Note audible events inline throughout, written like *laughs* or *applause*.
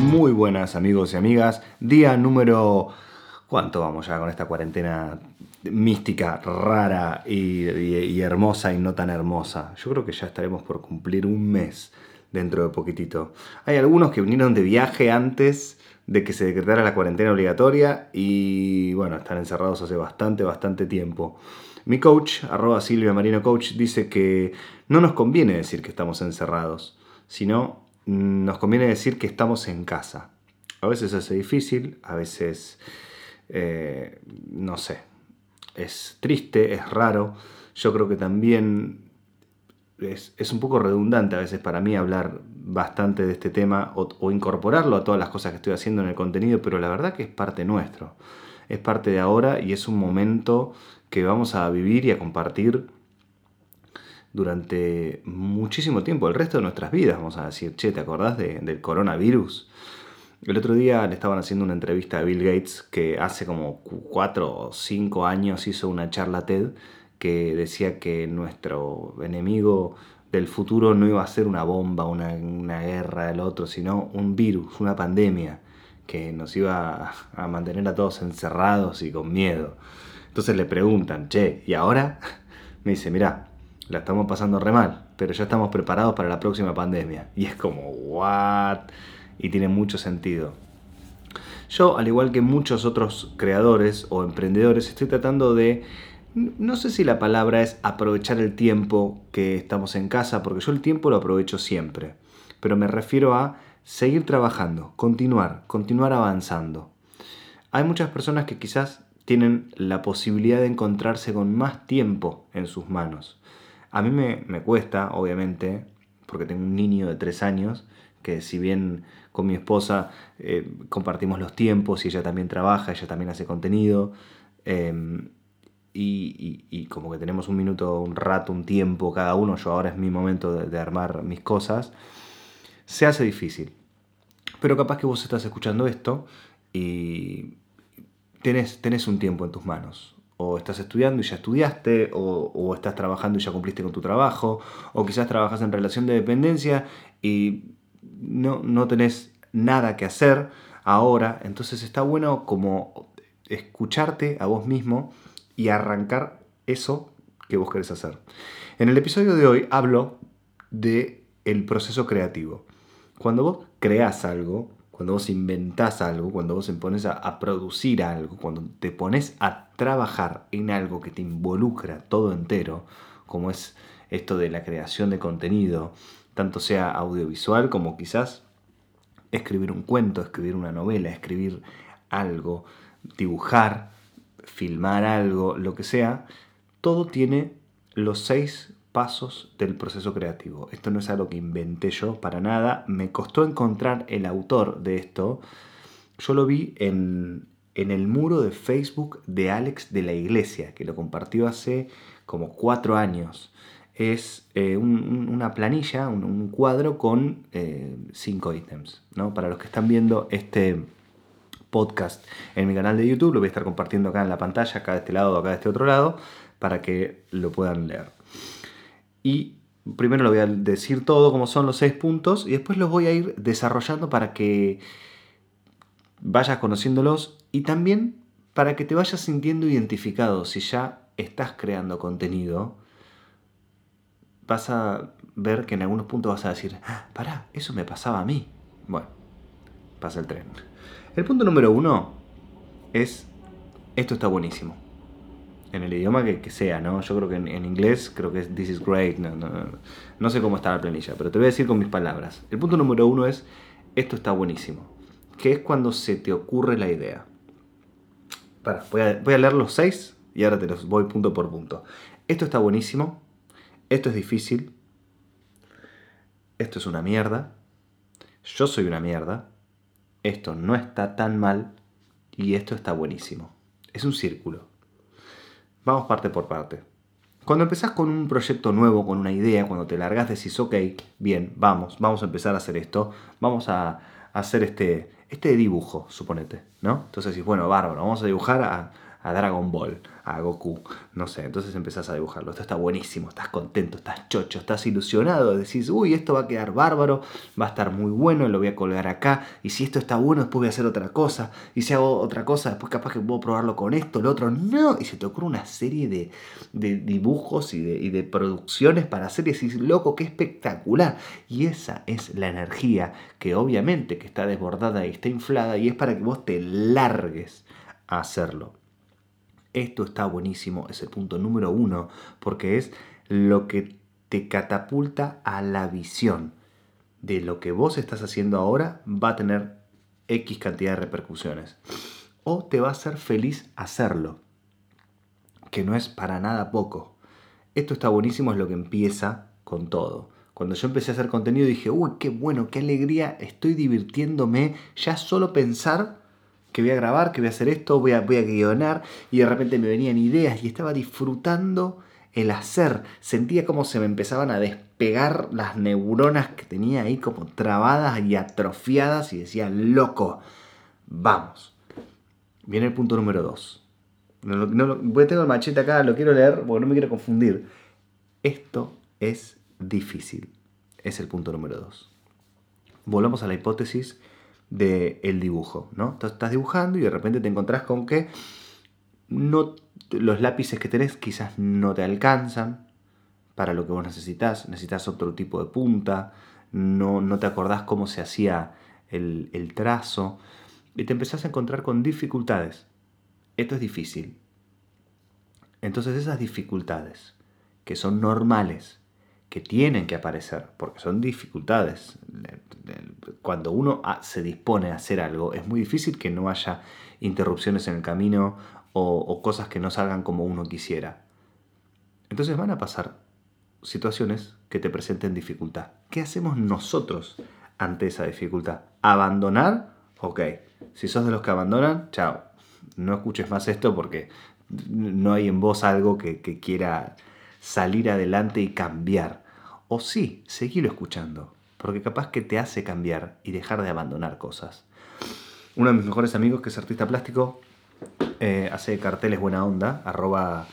Muy buenas amigos y amigas. Día número... ¿Cuánto vamos ya con esta cuarentena mística, rara y, hermosa y no tan hermosa? Yo creo que ya estaremos por cumplir un mes dentro de poquitito. Hay algunos que vinieron de viaje antes de que se decretara la cuarentena obligatoria y bueno, están encerrados hace bastante, bastante tiempo. Mi coach, arroba Silvia Marino Coach, dice que no nos conviene decir que estamos encerrados, sino nos conviene decir que estamos en casa. A veces es difícil, a veces, eh, no sé, es triste, es raro. Yo creo que también es, un poco redundante a veces para mí hablar bastante de este tema o, incorporarlo a todas las cosas que estoy haciendo en el contenido, pero la verdad que es parte nuestro. Es parte de ahora y es un momento que vamos a vivir y a compartir durante muchísimo tiempo, el resto de nuestras vidas, vamos a decir, che, ¿te acordás del coronavirus? El otro día le estaban haciendo una entrevista a Bill Gates que hace como cuatro o cinco años hizo una charla TED que decía que nuestro enemigo del futuro no iba a ser una bomba, una, una guerra, el otro, sino un virus, una pandemia que nos iba a mantener a todos encerrados y con miedo. Entonces le preguntan, che, ¿y ahora? *laughs* Me dice, mira, la estamos pasando re mal, pero ya estamos preparados para la próxima pandemia. Y es como, ¿what? Y tiene mucho sentido. Yo, al igual que muchos otros creadores o emprendedores, estoy tratando de, no sé si la palabra es aprovechar el tiempo que estamos en casa, porque yo el tiempo lo aprovecho siempre, pero me refiero a seguir trabajando, continuar, continuar avanzando. Hay muchas personas que quizás tienen la posibilidad de encontrarse con más tiempo en sus manos. A mí me, cuesta, obviamente, porque tengo un niño de tres años, que si bien con mi esposa eh, compartimos los tiempos y ella también trabaja, ella también hace contenido, em, y, como que tenemos un minuto, un rato, un tiempo cada uno, yo ahora es mi momento de, armar mis cosas, se hace difícil. Pero capaz que vos estás escuchando esto y tenés, tenés un tiempo en tus manos o estás estudiando y ya estudiaste, o, estás trabajando y ya cumpliste con tu trabajo, o quizás trabajas en relación de dependencia y no, no tenés nada que hacer ahora, entonces está bueno como escucharte a vos mismo y arrancar eso que vos querés hacer. En el episodio de hoy hablo de el proceso creativo. Cuando vos creas algo, cuando vos inventás algo, cuando vos te pones a, producir algo, cuando te pones a trabajar en algo que te involucra todo entero, como es esto de la creación de contenido, tanto sea audiovisual como quizás escribir un cuento, escribir una novela, escribir algo, dibujar, filmar algo, lo que sea, todo tiene los seis pasos del proceso creativo. Esto no es algo que inventé yo para nada. Me costó encontrar el autor de esto. Yo lo vi en, el muro de Facebook de Alex de la Iglesia, que lo compartió hace como cuatro años. Es eh, una planilla, un, cuadro con eh, cinco ítems. ¿no? Para los que están viendo este podcast en mi canal de YouTube, lo voy a estar compartiendo acá en la pantalla, acá de este lado o acá de este otro lado, para que lo puedan leer. Y primero lo voy a decir todo como son los seis puntos y después los voy a ir desarrollando para que vayas conociéndolos y también para que te vayas sintiendo identificado. Si ya estás creando contenido, vas a ver que en algunos puntos vas a decir, ah, pará, eso me pasaba a mí. Bueno, pasa el tren. El punto número uno es, esto está buenísimo en el idioma que, sea, ¿no? Yo creo que en, inglés creo que es this is great, no, no, no, sé cómo está la planilla, pero te voy a decir con mis palabras. El punto número uno es, esto está buenísimo, que es cuando se te ocurre la idea. Para, voy a leer los seis y ahora te los voy punto por punto. Esto está buenísimo, esto es difícil, esto es una mierda, yo soy una mierda, esto no está tan mal Y esto está buenísimo. Es un círculo. Vamos parte por parte. Cuando empezás con un proyecto nuevo, con una idea, cuando te largas, decís, ok, bien, vamos, vamos a empezar a hacer esto, vamos a hacer este, este dibujo, suponete, ¿no? Entonces decís, bueno, bárbaro, vamos a dibujar a, a Dragon Ball, a Goku, no sé, entonces empezás a dibujarlo, esto está buenísimo, estás contento, estás chocho, estás ilusionado, decís, uy, esto va a quedar bárbaro, va a estar muy bueno, lo voy a colgar acá, y si esto está bueno, después voy a hacer otra cosa, y si hago otra cosa, después capaz que puedo probarlo con esto, lo otro, no, y se te ocurre una serie de, dibujos y de, y de producciones para hacer, y decís, loco, qué espectacular, y esa es la energía que obviamente que está desbordada y está inflada, y es para que vos te largues a hacerlo. Esto está buenísimo, es el punto número uno, porque es lo que te catapulta a la visión de lo que vos estás haciendo ahora va a tener X cantidad de repercusiones. O te va a hacer feliz hacerlo, que no es para nada poco. Esto está buenísimo, es lo que empieza con todo. Cuando yo empecé a hacer contenido dije, uy, qué bueno, qué alegría, estoy divirtiéndome, ya solo pensar que voy a grabar, que voy a hacer esto, voy a, voy a guionar, y de repente me venían ideas y estaba disfrutando el hacer. Sentía como se me empezaban a despegar las neuronas que tenía ahí como trabadas y atrofiadas y decía, loco, vamos. Viene el punto número 2. No, no, tengo el machete acá, lo quiero leer porque no me quiero confundir. Esto es difícil. Es el punto número 2. Volvamos a la hipótesis del dibujo, ¿no? estás dibujando y de repente te encontrás con que no, los lápices que tenés quizás no te alcanzan para lo que vos necesitas, necesitas otro tipo de punta, no, no te acordás cómo se hacía el, el trazo y te empezás a encontrar con dificultades. Esto es difícil. Entonces esas dificultades, que son normales, que tienen que aparecer, porque son dificultades. Cuando uno se dispone a hacer algo, es muy difícil que no haya interrupciones en el camino o, cosas que no salgan como uno quisiera. Entonces van a pasar situaciones que te presenten dificultad. ¿Qué hacemos nosotros ante esa dificultad? ¿Abandonar? Ok. Si sos de los que abandonan, chao. No escuches más esto porque no hay en vos algo que, que quiera salir adelante y cambiar. O sí, seguirlo escuchando, porque capaz que te hace cambiar y dejar de abandonar cosas. Uno de mis mejores amigos, que es artista plástico, eh, hace carteles buena onda, arroba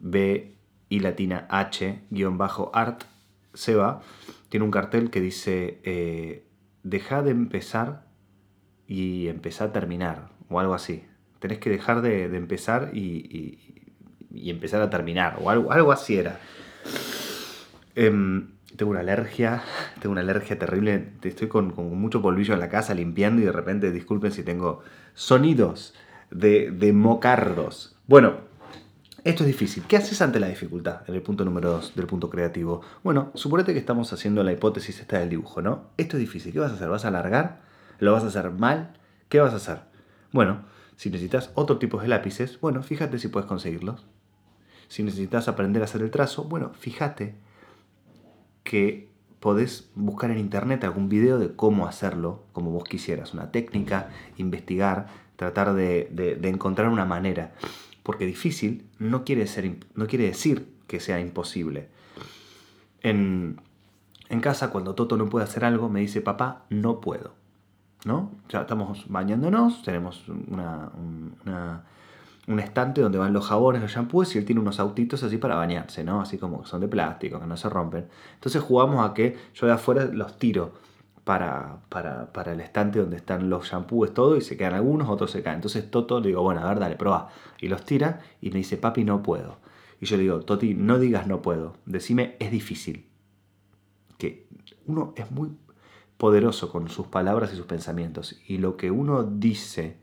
B y latina H guion bajo art, Seba, tiene un cartel que dice, eh, deja de empezar y empezar a terminar, o algo así. Tenés que dejar de, empezar y, empezar a terminar, o algo, algo así era. Tengo una alergia, tengo una alergia terrible, estoy con, mucho polvillo en la casa limpiando y de repente, disculpen si tengo sonidos de, de mocardos. Bueno, esto es difícil. ¿Qué haces ante la dificultad? En el punto número 2 del punto creativo. Bueno, suponete que estamos haciendo la hipótesis esta del dibujo, ¿no? Esto es difícil. ¿Qué vas a hacer? ¿Vas a alargar? ¿Lo vas a hacer mal? ¿Qué vas a hacer? Bueno, si necesitas otro tipo de lápices, bueno, fíjate si puedes conseguirlos. Si necesitas aprender a hacer el trazo, bueno, fíjate que podés buscar en internet algún video de cómo hacerlo como vos quisieras, una técnica, investigar, tratar de, encontrar una manera. Porque difícil no quiere, ser, no quiere decir que sea imposible. En, casa, cuando Toto no puede hacer algo, me dice, papá, no puedo. ¿No? Ya estamos bañándonos, tenemos una un estante donde van los jabones, los shampoos y él tiene unos autitos así para bañarse, ¿no? Así como son de plástico, que no se rompen. Entonces jugamos a que yo de afuera los tiro para, para, el estante donde están los shampoos, todo, y se quedan algunos, otros se caen. Entonces Toto le digo, bueno, a ver, dale, prueba. Y los tira y me dice, papi, no puedo. Y yo le digo, Toti, no digas no puedo, decime, es difícil. Que uno es muy poderoso con sus palabras y sus pensamientos. Y lo que uno dice,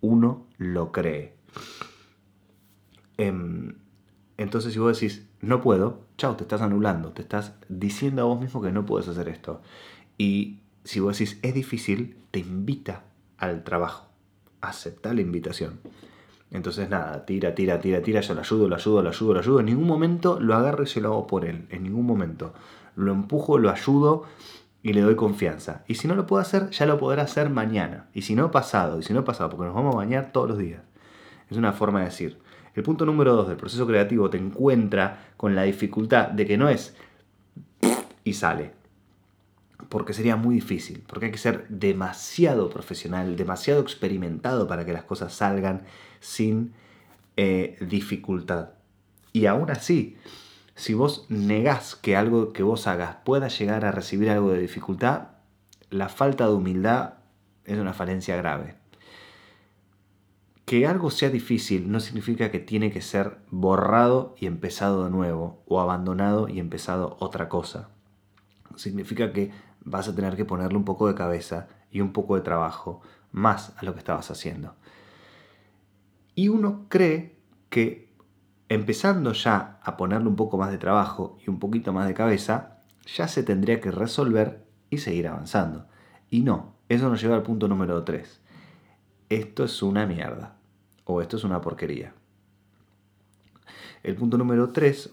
uno lo cree. Em, entonces, si vos decís, no puedo, chao, te estás anulando, te estás diciendo a vos mismo que no puedes hacer esto. Y si vos decís, es difícil, te invita al trabajo. Acepta la invitación. Entonces, nada, tira, tira, tira, tira, yo lo ayudo, lo ayudo, lo ayudo, lo ayudo. En ningún momento lo agarro y se lo hago por él. En ningún momento. Lo empujo, lo ayudo y le doy confianza. Y si no lo puedo hacer, ya lo podrá hacer mañana. Y si no, pasado. Y si no, pasado, porque nos vamos a bañar todos los días. Es una forma de decir. El punto número dos del proceso creativo te encuentra con la dificultad de que no es y sale. Porque sería muy difícil, porque hay que ser demasiado profesional, demasiado experimentado para que las cosas salgan sin eh, dificultad. Y aún así, si vos negás que algo que vos hagas pueda llegar a recibir algo de dificultad, la falta de humildad es una falencia grave. Que algo sea difícil no significa que tiene que ser borrado y empezado de nuevo, o abandonado y empezado otra cosa. Significa que vas a tener que ponerle un poco de cabeza y un poco de trabajo más a lo que estabas haciendo. Y uno cree que empezando ya a ponerle un poco más de trabajo y un poquito más de cabeza, ya se tendría que resolver y seguir avanzando. Y no, eso nos lleva al punto número 3. Esto es una mierda. O esto es una porquería. El punto número 3,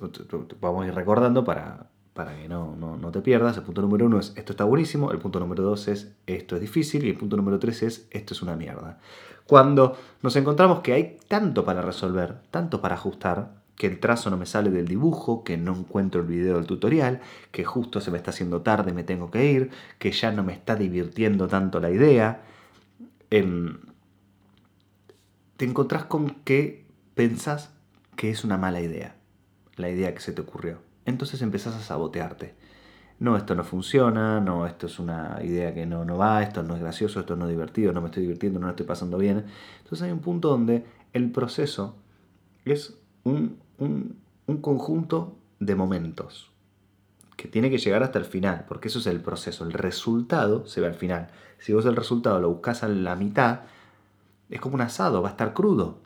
vamos a ir recordando para, para que no, no, te pierdas. El punto número 1 es esto está buenísimo. El punto número 2 es esto es difícil. Y el punto número 3 es esto es una mierda. Cuando nos encontramos que hay tanto para resolver, tanto para ajustar, que el trazo no me sale del dibujo, que no encuentro el video del tutorial, que justo se me está haciendo tarde, me tengo que ir, que ya no me está divirtiendo tanto la idea, te encontrás con que pensás que es una mala idea, la idea que se te ocurrió. Entonces empezás a sabotearte no, esto no funciona, no, esto es una idea que no, no va, esto no es gracioso, esto no es divertido, no me estoy divirtiendo, no lo estoy pasando bien. Entonces hay un punto donde el proceso es un, conjunto de momentos que tiene que llegar hasta el final, porque eso es el proceso. El resultado se ve al final. Si vos el resultado lo buscas a la mitad, es como un asado, va a estar crudo.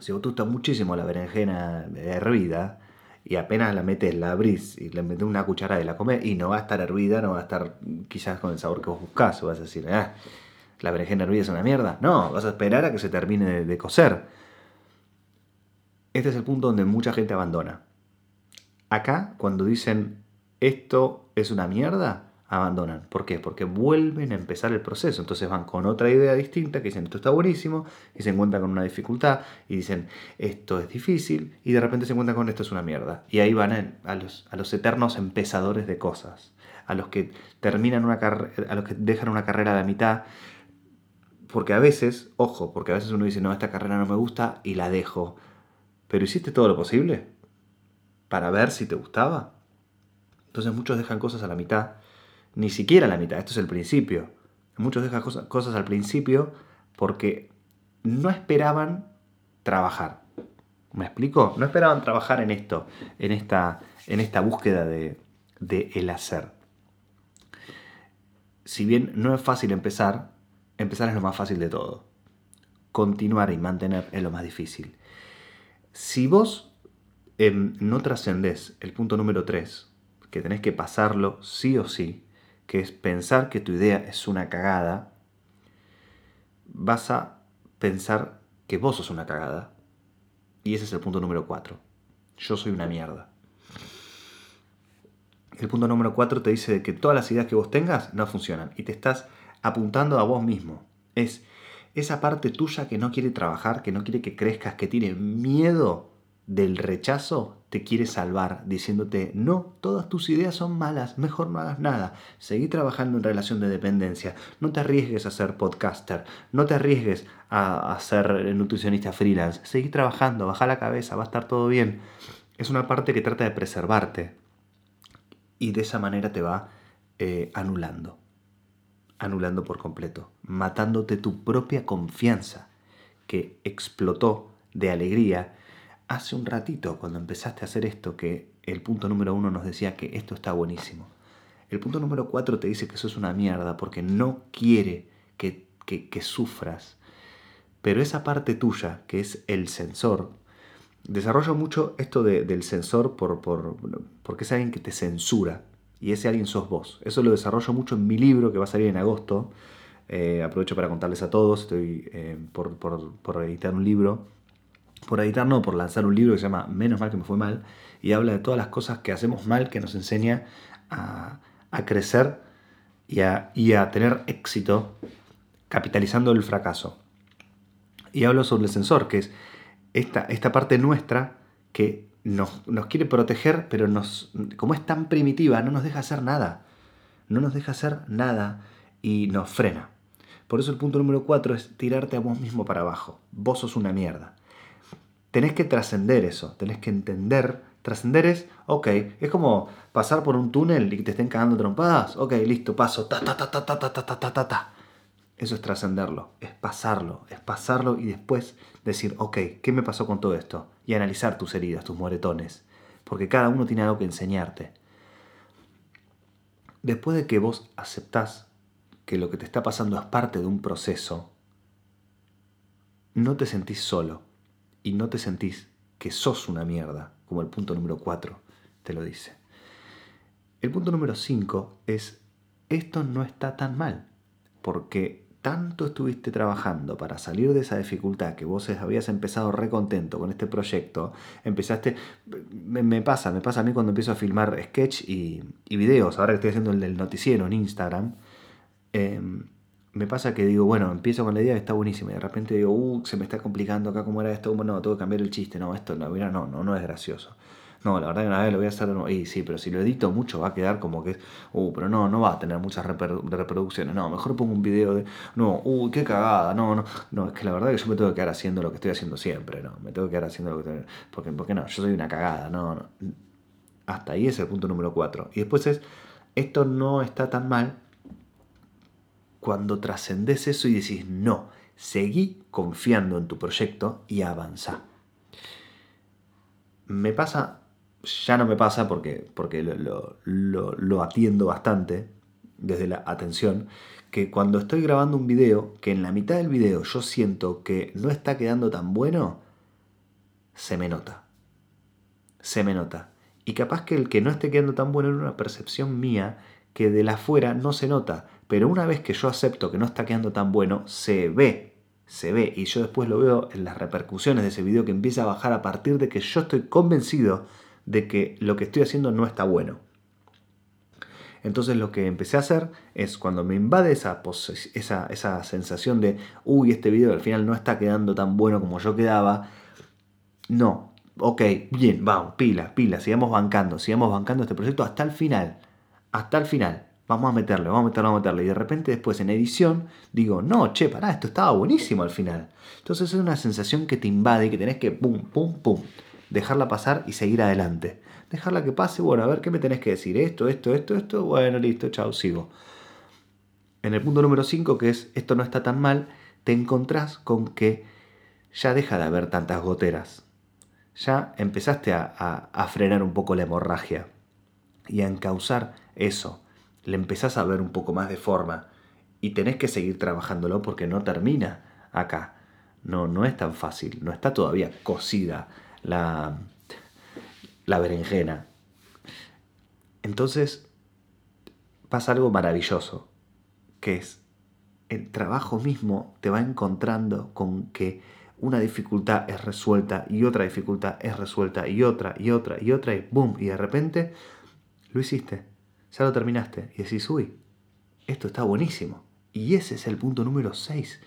Si vos te gusta muchísimo la berenjena hervida, y apenas la metes, la abrís y le metes una cucharada y la comes y no va a estar hervida, no va a estar quizás con el sabor que vos buscás, o vas a decir, ah, la berenjena hervida es una mierda. No, vas a esperar a que se termine de, de cocer. Este es el punto donde mucha gente abandona. Acá, cuando dicen esto es una mierda, abandonan. ¿Por qué? Porque vuelven a empezar el proceso. Entonces van con otra idea distinta, que dicen esto está buenísimo, y se encuentran con una dificultad, y dicen esto es difícil, y de repente se encuentran con esto es una mierda. Y ahí van a los, eternos empezadores de cosas, a los que terminan una carrera, a los que dejan una carrera a la mitad. Porque a veces, ojo, porque a veces uno dice, no, esta carrera no me gusta y la dejo. Pero hiciste todo lo posible para ver si te gustaba. Entonces muchos dejan cosas a la mitad ni siquiera la mitad, esto es el principio. Muchos dejan cosas, al principio porque no esperaban trabajar. ¿Me explico? No esperaban trabajar en esto, en esta, en esta búsqueda de, de el hacer. Si bien no es fácil empezar, empezar es lo más fácil de todo. Continuar y mantener es lo más difícil. Si vos em, no trascendés el punto número 3, que tenés que pasarlo sí o sí, que es pensar que tu idea es una cagada, vas a pensar que vos sos una cagada. Y ese es el punto número 4. Yo soy una mierda. El punto número 4 te dice que todas las ideas que vos tengas no funcionan y te estás apuntando a vos mismo. Es esa parte tuya que no quiere trabajar, que no quiere que crezcas, que tiene miedo del rechazo te quiere salvar diciéndote, no, todas tus ideas son malas, mejor no hagas nada, seguí trabajando en relación de dependencia, no te arriesgues a ser podcaster, no te arriesgues a, ser nutricionista freelance, seguí trabajando, baja la cabeza, va a estar todo bien. Es una parte que trata de preservarte y de esa manera te va eh, anulando, anulando por completo, matándote tu propia confianza que explotó de alegría hace un ratito, cuando empezaste a hacer esto, que el punto número uno nos decía que esto está buenísimo. El punto número cuatro te dice que eso es una mierda porque no quiere que, sufras. Pero esa parte tuya, que es el sensor, desarrolla mucho esto del sensor por, porque es alguien que te censura. Y ese alguien sos vos. Eso lo desarrollo mucho en mi libro que va a salir en agosto. Eh, aprovecho para contarles a todos, estoy eh, por, por editar un libro por editar, no, por lanzar un libro que se llama Menos mal que me fue mal, y habla de todas las cosas que hacemos mal que nos enseña a, crecer y a, tener éxito capitalizando el fracaso. Y hablo sobre el sensor, que es esta, esta parte nuestra que nos, nos, quiere proteger, pero nos, como es tan primitiva, no nos deja hacer nada. No nos deja hacer nada y nos frena. Por eso el punto número 4 es tirarte a vos mismo para abajo. Vos sos una mierda. Tenés que trascender eso, tenés que entender. Trascender es, ok, es como pasar por un túnel y que te estén cagando trompadas. Ok, listo, paso. Ta, ta, ta, ta, ta, ta, ta, ta, ta, ta. Eso es trascenderlo, es pasarlo, es pasarlo y después decir, ok, ¿qué me pasó con todo esto? Y analizar tus heridas, tus moretones. Porque cada uno tiene algo que enseñarte. Después de que vos aceptás que lo que te está pasando es parte de un proceso, no te sentís solo y no te sentís que sos una mierda, como el punto número 4 te lo dice. El punto número 5 es, esto no está tan mal, porque tanto estuviste trabajando para salir de esa dificultad que vos habías empezado recontento con este proyecto, empezaste, me, pasa, me pasa a mí cuando empiezo a filmar sketch y, videos, ahora que estoy haciendo el del noticiero en Instagram, Em, me pasa que digo, bueno, empiezo con la idea que está buenísima y de repente digo, uh, se me está complicando acá cómo era esto, bueno, no, tengo que cambiar el chiste, no, esto no, no, no, no es gracioso. No, la verdad que una vez lo voy a hacer Y sí, pero si lo edito mucho va a quedar como que, uh, pero no, no va a tener muchas reproducciones. No, mejor pongo un video de, no, uy, qué cagada, no, no. No, es que la verdad que yo me tengo que quedar haciendo lo que estoy haciendo siempre, ¿no? Me tengo que quedar haciendo lo que estoy porque, porque no, yo soy una cagada, no, no. Hasta ahí es el punto número 4. Y después es, esto no está tan mal cuando trascendes eso y decís, no, seguí confiando en tu proyecto y avanza. Me pasa, ya no me pasa porque, porque lo, atiendo bastante desde la atención, que cuando estoy grabando un video, que en la mitad del video yo siento que no está quedando tan bueno, se me nota. Se me nota. Y capaz que el que no esté quedando tan bueno es una percepción mía que de la afuera no se nota, pero una vez que yo acepto que no está quedando tan bueno, se ve, se ve. Y yo después lo veo en las repercusiones de ese video que empieza a bajar a partir de que yo estoy convencido de que lo que estoy haciendo no está bueno. Entonces lo que empecé a hacer es cuando me invade esa, sensación de, uy, este video al final no está quedando tan bueno como yo quedaba, no, ok, bien, vamos, pila, pila, sigamos bancando, sigamos bancando este proyecto hasta el final, hasta el final vamos a meterle, vamos a meterle, vamos a meterle. Y de repente después en edición digo, no, che, pará, esto estaba buenísimo al final. Entonces es una sensación que te invade y que tenés que, pum, pum, pum, dejarla pasar y seguir adelante. Dejarla que pase, bueno, a ver qué me tenés que decir, esto, esto, esto, esto, bueno, listo, chao, sigo. En el punto número 5, que es esto no está tan mal, te encontrás con que ya deja de haber tantas goteras. Ya empezaste a, a frenar un poco la hemorragia y a encauzar eso le empezás a ver un poco más de forma y tenés que seguir trabajándolo porque no termina acá. No, no es tan fácil, no está todavía cocida la, la berenjena. Entonces pasa algo maravilloso, que es el trabajo mismo te va encontrando con que una dificultad es resuelta y otra dificultad es resuelta y otra y otra y otra y boom, y de repente lo hiciste ya lo terminaste y decís, uy, esto está buenísimo. Y ese es el punto número 6,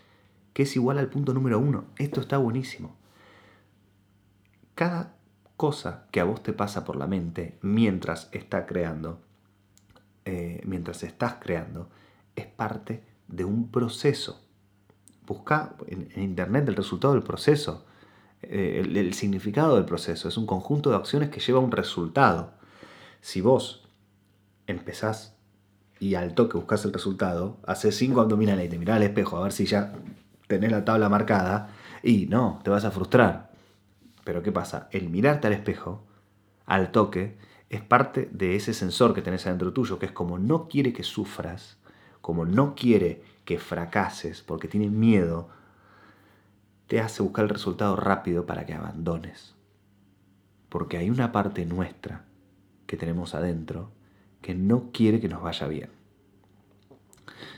que es igual al punto número 1. Esto está buenísimo. Cada cosa que a vos te pasa por la mente mientras está creando, eh, mientras estás creando, es parte de un proceso. Busca en, internet el resultado del proceso, eh, el significado del proceso. Es un conjunto de acciones que lleva a un resultado. Si vos empezás y al toque buscas el resultado, haces cinco abdominales y te mirás al espejo a ver si ya tenés la tabla marcada y no, te vas a frustrar. Pero ¿qué pasa? El mirarte al espejo, al toque, es parte de ese sensor que tenés adentro tuyo, que es como no quiere que sufras, como no quiere que fracases, porque tiene miedo, te hace buscar el resultado rápido para que abandones. Porque hay una parte nuestra que tenemos adentro que no quiere que nos vaya bien.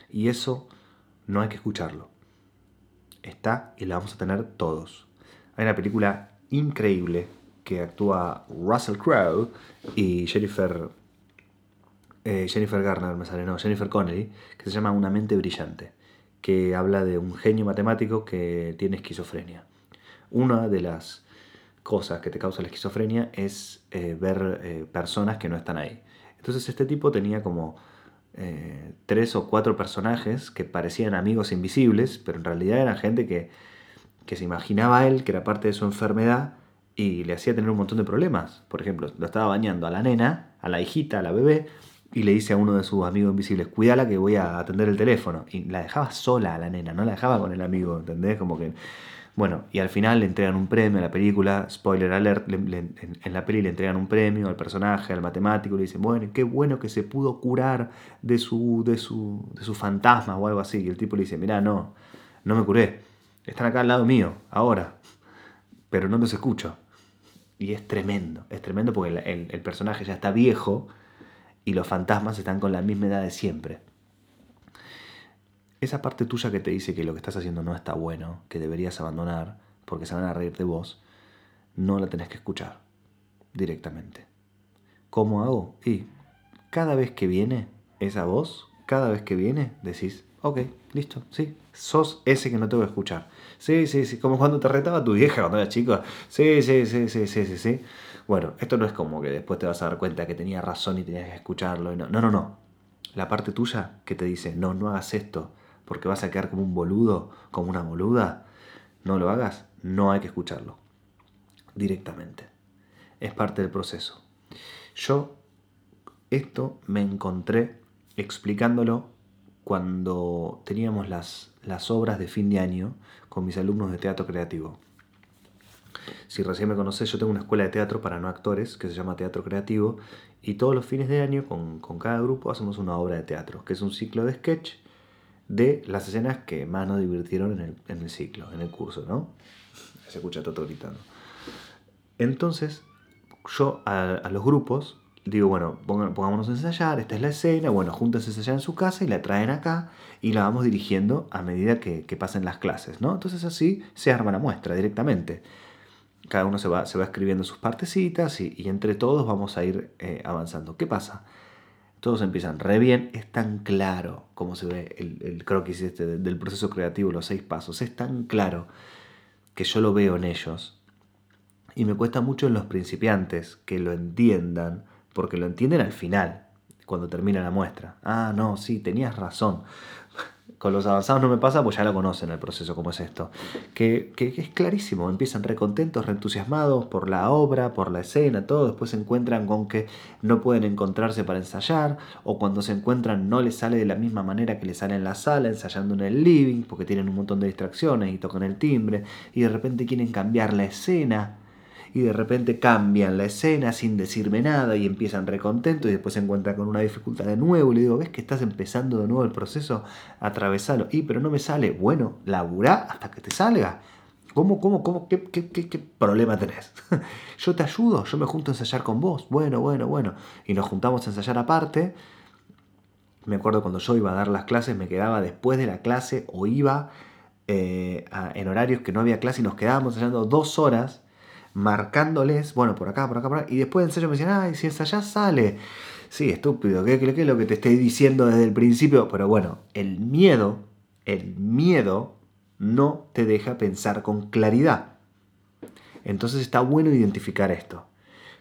Y eso no hay que escucharlo. Está y la vamos a tener todos. Hay una película increíble que actúa Russell Crowe y Jennifer eh, Jennifer Garner, me sale, no, Jennifer Connelly, que se llama Una mente brillante, que habla de un genio matemático que tiene esquizofrenia. Una de las cosas que te causa la esquizofrenia es eh, ver eh, personas que no están ahí. Entonces este tipo tenía como tres o cuatro personajes que parecían amigos invisibles, pero en realidad eran gente que, que se imaginaba él que era parte de su enfermedad y le hacía tener un montón de problemas. Por ejemplo, lo estaba bañando a la nena, a la hijita, a la bebé, y le dice a uno de sus amigos invisibles, cuídala que voy a atender el teléfono. Y la dejaba sola a la nena, no la dejaba con el amigo, ¿entendés? Como que... Bueno, y al final le entregan un premio a la película, spoiler alert, en, la peli le entregan un premio al personaje, al matemático, le dicen, bueno, qué bueno que se pudo curar de su, de su, de fantasma o algo así. Y el tipo le dice, mirá, no, no me curé, están acá al lado mío, ahora, pero no los escucho. Y es tremendo, es tremendo porque el personaje ya está viejo, y los fantasmas están con la misma edad de siempre. Esa parte tuya que te dice que lo que estás haciendo no está bueno, que deberías abandonar porque se van a reír de vos, no la tenés que escuchar directamente. ¿Cómo hago? Y cada vez que viene esa voz, cada vez que viene, decís, ok, listo, sí, sos ese que no tengo que escuchar. Sí, sí, sí, como cuando te retaba tu vieja cuando eras chico. Sí, sí, sí, sí, sí, sí, sí. Bueno, esto no es como que después te vas a dar cuenta que tenía razón y tenías que escucharlo. no, no, no, no. La parte tuya que te dice, no, no hagas esto porque vas a quedar como un boludo, como una boluda, no lo hagas, no hay que escucharlo directamente. Es parte del proceso. Yo esto me encontré explicándolo cuando teníamos las, las obras de fin de año con mis alumnos de teatro creativo. Si recién me conoces, yo tengo una escuela de teatro para no actores que se llama Teatro Creativo y todos los fines de año con, cada grupo hacemos una obra de teatro, que es un ciclo de sketch de las escenas que más nos divirtieron en el, ciclo, en el curso, ¿no? Se escucha todo gritando. Entonces, yo a, los grupos digo, bueno, pongámonos a ensayar, esta es la escena, bueno, júntense a ensayar en su casa y la traen acá y la vamos dirigiendo a medida que, que pasen las clases, ¿no? Entonces así se arma la muestra directamente cada uno se va, se va escribiendo sus partecitas y, entre todos vamos a ir eh, avanzando. ¿Qué pasa? Todos empiezan re bien, es tan claro como se ve el, el croquis este del proceso creativo, los seis pasos, es tan claro que yo lo veo en ellos. Y me cuesta mucho en los principiantes que lo entiendan, porque lo entienden al final, cuando termina la muestra. Ah, no, sí, tenías razón. Con los avanzados no me pasa, pues ya lo conocen el proceso, como es esto. Que, es clarísimo, empiezan recontentos, reentusiasmados por la obra, por la escena, todo. Después se encuentran con que no pueden encontrarse para ensayar, o cuando se encuentran no les sale de la misma manera que les sale en la sala, ensayando en el living, porque tienen un montón de distracciones y tocan el timbre, y de repente quieren cambiar la escena y de repente cambian la escena sin decirme nada y empiezan recontentos y después se encuentran con una dificultad de nuevo y le digo, ¿ves que estás empezando de nuevo el proceso? Atravesalo. Y pero no me sale. Bueno, laburá hasta que te salga. ¿Cómo, cómo, cómo? ¿Qué, qué, qué, problema tenés? *laughs* yo te ayudo, yo me junto a ensayar con vos. Bueno, bueno, bueno. Y nos juntamos a ensayar aparte. Me acuerdo cuando yo iba a dar las clases, me quedaba después de la clase o iba eh, en horarios que no había clase y nos quedábamos ensayando dos horas marcándoles, bueno, por acá, por acá, por acá, y después de ensayo me decían, ay, si allá sale. Sí, estúpido, ¿qué, es lo que te estoy diciendo desde el principio? Pero bueno, el miedo, el miedo no te deja pensar con claridad. Entonces está bueno identificar esto.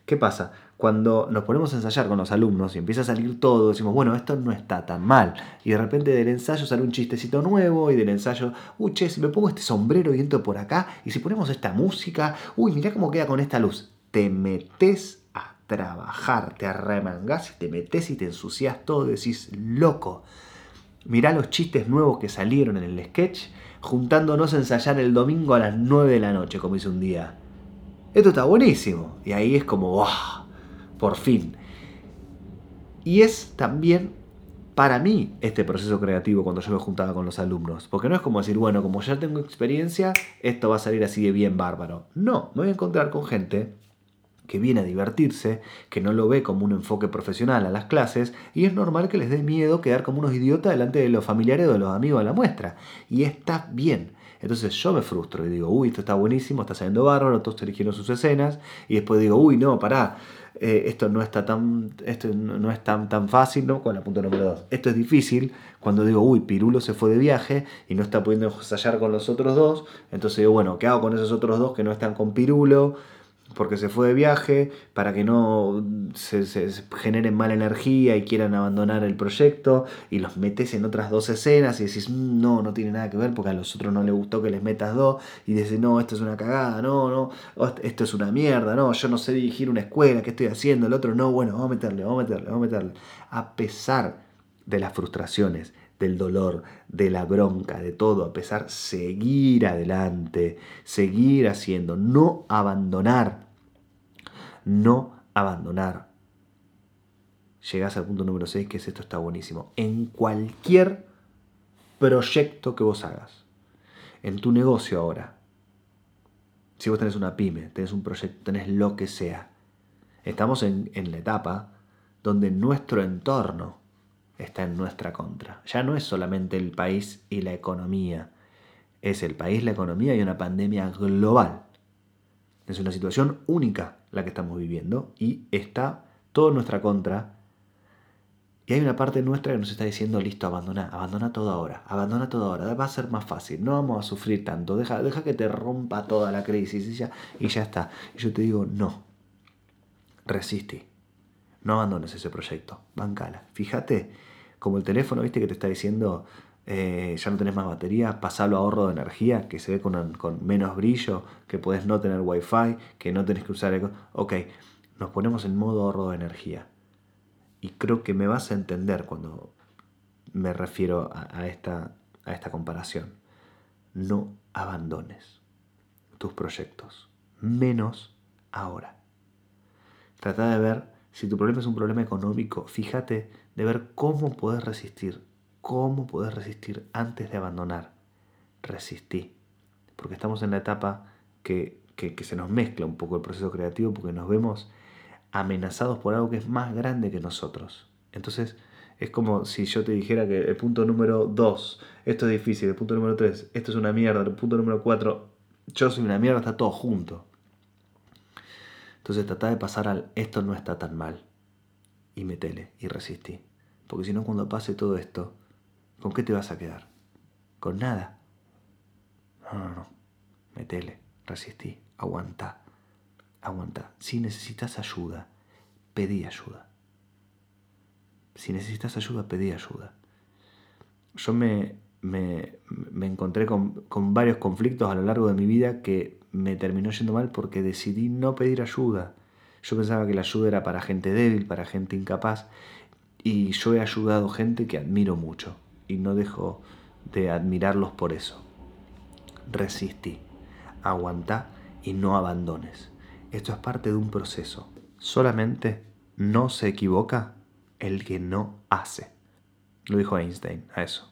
¿Qué pasa? Cuando nos ponemos a ensayar con los alumnos y empieza a salir todo, decimos, bueno, esto no está tan mal. Y de repente del ensayo sale un chistecito nuevo y del ensayo, uy, che, si me pongo este sombrero y entro por acá y si ponemos esta música, uy, mirá cómo queda con esta luz. Te metes a trabajar, te arremangás y te metes y te ensucias todo, decís, loco. Mirá los chistes nuevos que salieron en el sketch, juntándonos a ensayar el domingo a las 9 de la noche, como hice un día. Esto está buenísimo. Y ahí es como. Por fin. Y es también para mí este proceso creativo cuando yo me juntaba con los alumnos. Porque no es como decir, bueno, como ya tengo experiencia, esto va a salir así de bien bárbaro. No, me voy a encontrar con gente que viene a divertirse, que no lo ve como un enfoque profesional a las clases, y es normal que les dé miedo quedar como unos idiotas delante de los familiares o de los amigos de la muestra. Y está bien. Entonces yo me frustro y digo, uy, esto está buenísimo, está saliendo bárbaro, todos eligieron sus escenas, y después digo, uy, no, pará, eh, esto no está tan, esto no es tan, tan fácil, ¿no? Con la punto número 2. Esto es difícil cuando digo, uy, Pirulo se fue de viaje y no está pudiendo ensayar con los otros dos, entonces digo, bueno, ¿qué hago con esos otros dos que no están con Pirulo? Porque se fue de viaje, para que no se, generen mala energía y quieran abandonar el proyecto, y los metes en otras dos escenas y decís, mm, no, no tiene nada que ver porque a los otros no les gustó que les metas dos, y dices, no, esto es una cagada, no, no, esto es una mierda, no, yo no sé dirigir una escuela, ¿qué estoy haciendo? El otro, no, bueno, vamos a meterle, vamos a meterle, vamos a meterle. A pesar de las frustraciones, del dolor, de la bronca, de todo, a pesar, seguir adelante, seguir haciendo, no abandonar, no abandonar. Llegás al punto número 6, que es esto está buenísimo. En cualquier proyecto que vos hagas, en tu negocio ahora, si vos tenés una pyme, tenés un proyecto, tenés lo que sea, estamos en, en la etapa donde nuestro entorno está en nuestra contra. Ya no es solamente el país y la economía, es el país, la economía y una pandemia global. Es una situación única la que estamos viviendo y está todo en nuestra contra. Y hay una parte nuestra que nos está diciendo, listo, abandona, abandona todo ahora, abandona todo ahora, va a ser más fácil, no vamos a sufrir tanto, deja, deja que te rompa toda la crisis y ya, y ya está. Y yo te digo, no, resistí, no abandones ese proyecto, bancala. Fíjate como el teléfono, viste, que te está diciendo, eh, ya no tenés más batería, pasalo a ahorro de energía, que se ve con, menos brillo, que puedes no tener wifi, que no tenés que usar... El... Ok, nos ponemos en modo ahorro de energía. Y creo que me vas a entender cuando me refiero a, esta, a esta comparación. No abandones tus proyectos, menos ahora. Trata de ver si tu problema es un problema económico, fíjate de ver cómo puedes resistir, cómo puedes resistir antes de abandonar. Resistí, porque estamos en la etapa que, que, se nos mezcla un poco el proceso creativo porque nos vemos amenazados por algo que es más grande que nosotros. Entonces, es como si yo te dijera que el punto número 2, esto es difícil, el punto número 3, esto es una mierda, el punto número 4, yo soy una mierda, está todo junto. Entonces trata de pasar al esto no está tan mal y metele y resistí. Porque si no, cuando pase todo esto, ¿con qué te vas a quedar? Con nada. No, no, no. Metele, resistí, aguanta, aguanta. Si necesitas ayuda, pedí ayuda. Si necesitas ayuda, pedí ayuda. Yo me, me, me encontré con, con varios conflictos a lo largo de mi vida que me terminó yendo mal porque decidí no pedir ayuda. Yo pensaba que la ayuda era para gente débil, para gente incapaz, y yo he ayudado gente que admiro mucho y no dejo de admirarlos por eso. Resistí, aguantá y no abandones. Esto es parte de un proceso. Solamente no se equivoca el que no hace. Lo dijo Einstein, a eso.